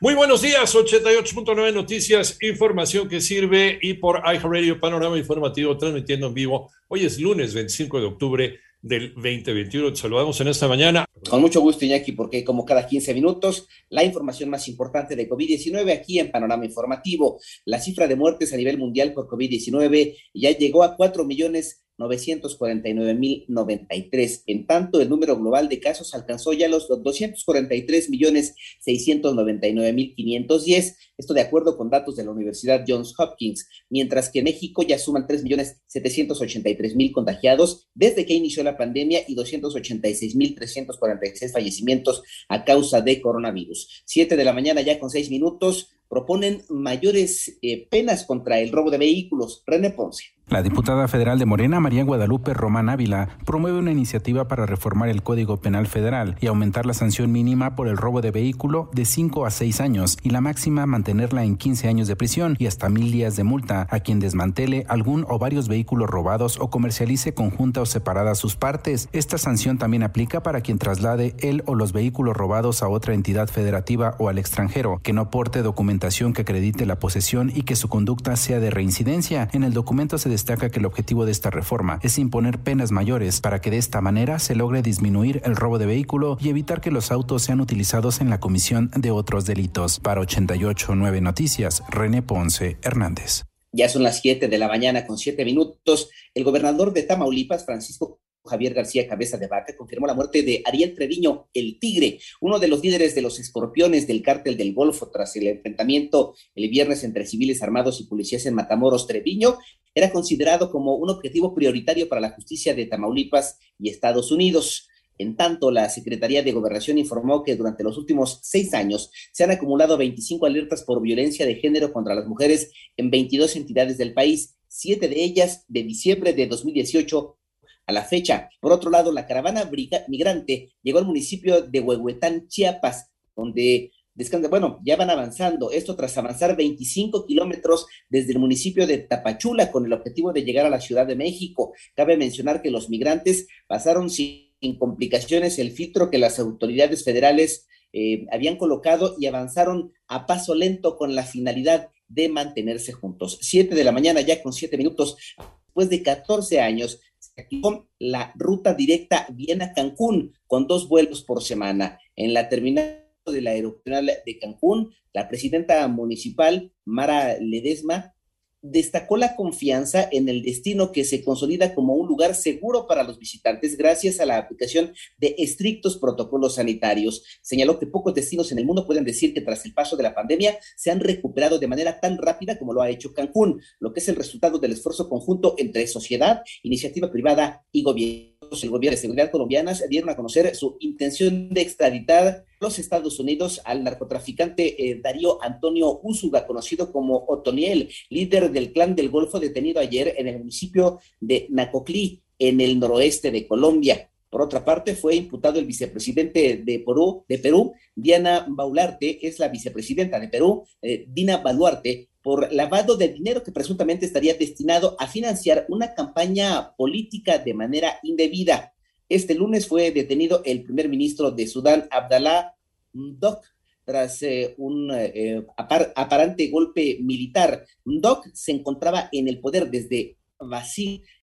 Muy buenos días, 88.9 Noticias, información que sirve y por iHeartRadio Panorama Informativo transmitiendo en vivo. Hoy es lunes 25 de octubre del 2021. Te saludamos en esta mañana. Con mucho gusto, Iñaki, porque como cada 15 minutos, la información más importante de COVID-19 aquí en Panorama Informativo. La cifra de muertes a nivel mundial por COVID-19 ya llegó a 4 millones 949.093. En tanto, el número global de casos alcanzó ya los 243 millones 699.510. Esto de acuerdo con datos de la Universidad Johns Hopkins. Mientras que México ya suman 3 millones 783 mil contagiados desde que inició la pandemia y 286 mil 346 fallecimientos a causa de coronavirus. Siete de la mañana ya con seis minutos proponen mayores eh, penas contra el robo de vehículos. René Ponce. La diputada federal de Morena, María Guadalupe Román Ávila, promueve una iniciativa para reformar el Código Penal Federal y aumentar la sanción mínima por el robo de vehículo de 5 a 6 años y la máxima mantenerla en 15 años de prisión y hasta mil días de multa a quien desmantele algún o varios vehículos robados o comercialice conjunta o separadas sus partes. Esta sanción también aplica para quien traslade él o los vehículos robados a otra entidad federativa o al extranjero, que no porte documentación que acredite la posesión y que su conducta sea de reincidencia. En el documento se destaca que el objetivo de esta reforma es imponer penas mayores para que de esta manera se logre disminuir el robo de vehículo y evitar que los autos sean utilizados en la comisión de otros delitos. Para 889 Noticias, René Ponce Hernández. Ya son las 7 de la mañana con 7 minutos. El gobernador de Tamaulipas, Francisco Javier García Cabeza de Vaca confirmó la muerte de Ariel Treviño, el Tigre, uno de los líderes de los escorpiones del cártel del Golfo tras el enfrentamiento el viernes entre civiles armados y policías en Matamoros. Treviño era considerado como un objetivo prioritario para la justicia de Tamaulipas y Estados Unidos. En tanto, la Secretaría de Gobernación informó que durante los últimos seis años se han acumulado 25 alertas por violencia de género contra las mujeres en 22 entidades del país, siete de ellas de diciembre de 2018 a la fecha. Por otro lado, la caravana migrante llegó al municipio de Huehuetán, Chiapas, donde descansa, bueno, ya van avanzando, esto tras avanzar 25 kilómetros desde el municipio de Tapachula con el objetivo de llegar a la Ciudad de México. Cabe mencionar que los migrantes pasaron sin complicaciones el filtro que las autoridades federales eh, habían colocado y avanzaron a paso lento con la finalidad de mantenerse juntos. Siete de la mañana, ya con siete minutos, después de 14 años, se activó la ruta directa Viena-Cancún con dos vuelos por semana. En la terminal de la aeropuerto de Cancún, la presidenta municipal, Mara Ledesma, destacó la confianza en el destino que se consolida como un lugar seguro para los visitantes gracias a la aplicación de estrictos protocolos sanitarios. Señaló que pocos destinos en el mundo pueden decir que tras el paso de la pandemia se han recuperado de manera tan rápida como lo ha hecho Cancún, lo que es el resultado del esfuerzo conjunto entre sociedad, iniciativa privada y gobierno el gobierno de seguridad colombianas dieron a conocer su intención de extraditar los Estados Unidos al narcotraficante eh, Darío Antonio Úsuga, conocido como Otoniel, líder del clan del Golfo, detenido ayer en el municipio de Nacoclí, en el noroeste de Colombia. Por otra parte, fue imputado el vicepresidente de Perú, de Perú Diana Baularte, es la vicepresidenta de Perú, eh, Dina Baluarte, por lavado de dinero que presuntamente estaría destinado a financiar una campaña política de manera indebida. Este lunes fue detenido el primer ministro de Sudán, Abdallah Mdok, tras eh, un eh, aparente golpe militar. Mdok se encontraba en el poder desde Basil